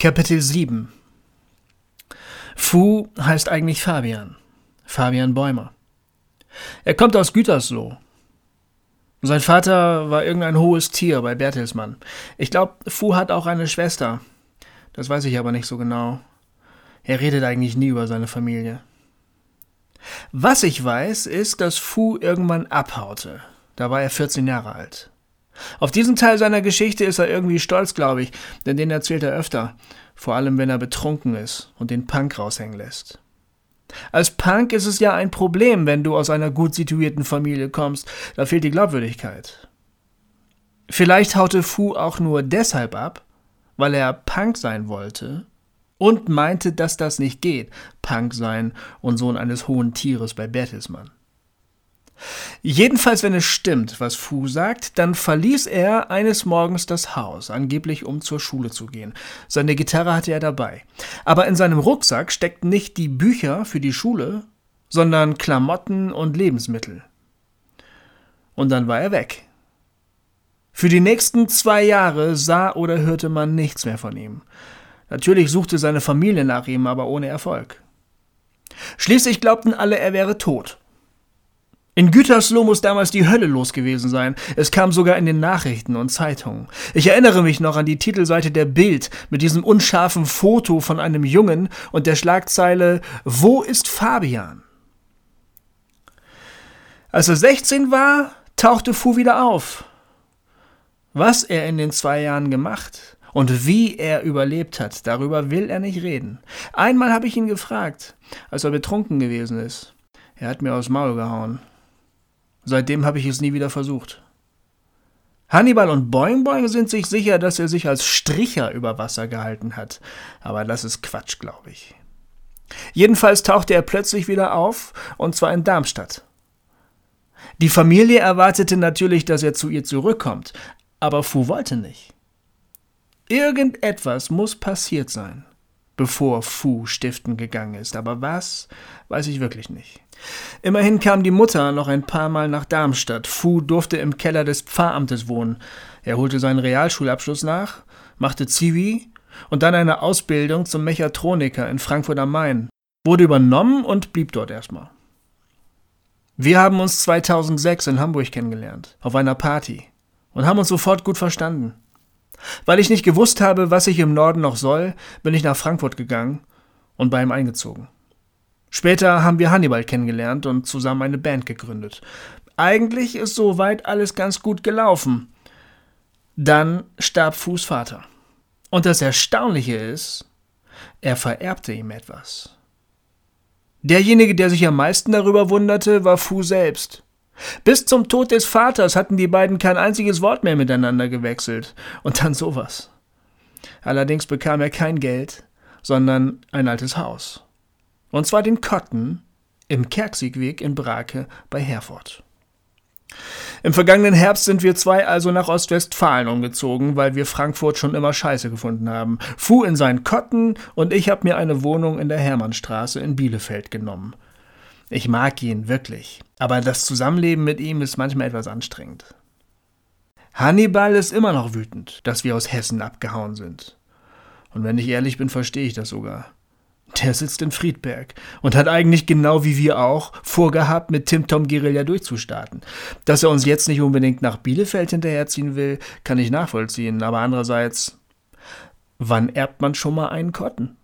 Kapitel 7 Fu heißt eigentlich Fabian. Fabian Bäumer. Er kommt aus Gütersloh. Sein Vater war irgendein hohes Tier bei Bertelsmann. Ich glaube, Fu hat auch eine Schwester. Das weiß ich aber nicht so genau. Er redet eigentlich nie über seine Familie. Was ich weiß, ist, dass Fu irgendwann abhaute. Da war er 14 Jahre alt. Auf diesen Teil seiner Geschichte ist er irgendwie stolz, glaube ich, denn den erzählt er öfter, vor allem wenn er betrunken ist und den Punk raushängen lässt. Als Punk ist es ja ein Problem, wenn du aus einer gut situierten Familie kommst, da fehlt die Glaubwürdigkeit. Vielleicht haute Fu auch nur deshalb ab, weil er Punk sein wollte und meinte, dass das nicht geht, Punk sein und Sohn eines hohen Tieres bei Bertelsmann. Jedenfalls, wenn es stimmt, was Fu sagt, dann verließ er eines Morgens das Haus, angeblich um zur Schule zu gehen. Seine Gitarre hatte er dabei. Aber in seinem Rucksack steckten nicht die Bücher für die Schule, sondern Klamotten und Lebensmittel. Und dann war er weg. Für die nächsten zwei Jahre sah oder hörte man nichts mehr von ihm. Natürlich suchte seine Familie nach ihm, aber ohne Erfolg. Schließlich glaubten alle, er wäre tot. In Gütersloh muss damals die Hölle los gewesen sein. Es kam sogar in den Nachrichten und Zeitungen. Ich erinnere mich noch an die Titelseite der Bild mit diesem unscharfen Foto von einem Jungen und der Schlagzeile Wo ist Fabian? Als er 16 war, tauchte Fu wieder auf. Was er in den zwei Jahren gemacht und wie er überlebt hat, darüber will er nicht reden. Einmal habe ich ihn gefragt, als er betrunken gewesen ist. Er hat mir aufs Maul gehauen. Seitdem habe ich es nie wieder versucht. Hannibal und Boing Boing sind sich sicher, dass er sich als Stricher über Wasser gehalten hat. Aber das ist Quatsch, glaube ich. Jedenfalls tauchte er plötzlich wieder auf, und zwar in Darmstadt. Die Familie erwartete natürlich, dass er zu ihr zurückkommt, aber Fu wollte nicht. Irgendetwas muss passiert sein, bevor Fu stiften gegangen ist, aber was, weiß ich wirklich nicht. Immerhin kam die Mutter noch ein paar Mal nach Darmstadt. Fu durfte im Keller des Pfarramtes wohnen. Er holte seinen Realschulabschluss nach, machte Zivi und dann eine Ausbildung zum Mechatroniker in Frankfurt am Main, wurde übernommen und blieb dort erstmal. Wir haben uns 2006 in Hamburg kennengelernt, auf einer Party, und haben uns sofort gut verstanden. Weil ich nicht gewusst habe, was ich im Norden noch soll, bin ich nach Frankfurt gegangen und bei ihm eingezogen. Später haben wir Hannibal kennengelernt und zusammen eine Band gegründet. Eigentlich ist soweit alles ganz gut gelaufen. Dann starb Fuß Vater. Und das Erstaunliche ist, er vererbte ihm etwas. Derjenige, der sich am meisten darüber wunderte, war Fu selbst. Bis zum Tod des Vaters hatten die beiden kein einziges Wort mehr miteinander gewechselt. Und dann sowas. Allerdings bekam er kein Geld, sondern ein altes Haus. Und zwar den Kotten im Kerksigweg in Brake bei Herford. Im vergangenen Herbst sind wir zwei also nach Ostwestfalen umgezogen, weil wir Frankfurt schon immer scheiße gefunden haben. Fu in seinen Kotten und ich habe mir eine Wohnung in der Hermannstraße in Bielefeld genommen. Ich mag ihn wirklich, aber das Zusammenleben mit ihm ist manchmal etwas anstrengend. Hannibal ist immer noch wütend, dass wir aus Hessen abgehauen sind. Und wenn ich ehrlich bin, verstehe ich das sogar. Der sitzt in Friedberg und hat eigentlich genau wie wir auch vorgehabt, mit Tim Tom Guerilla durchzustarten. Dass er uns jetzt nicht unbedingt nach Bielefeld hinterherziehen will, kann ich nachvollziehen, aber andererseits, wann erbt man schon mal einen Kotten?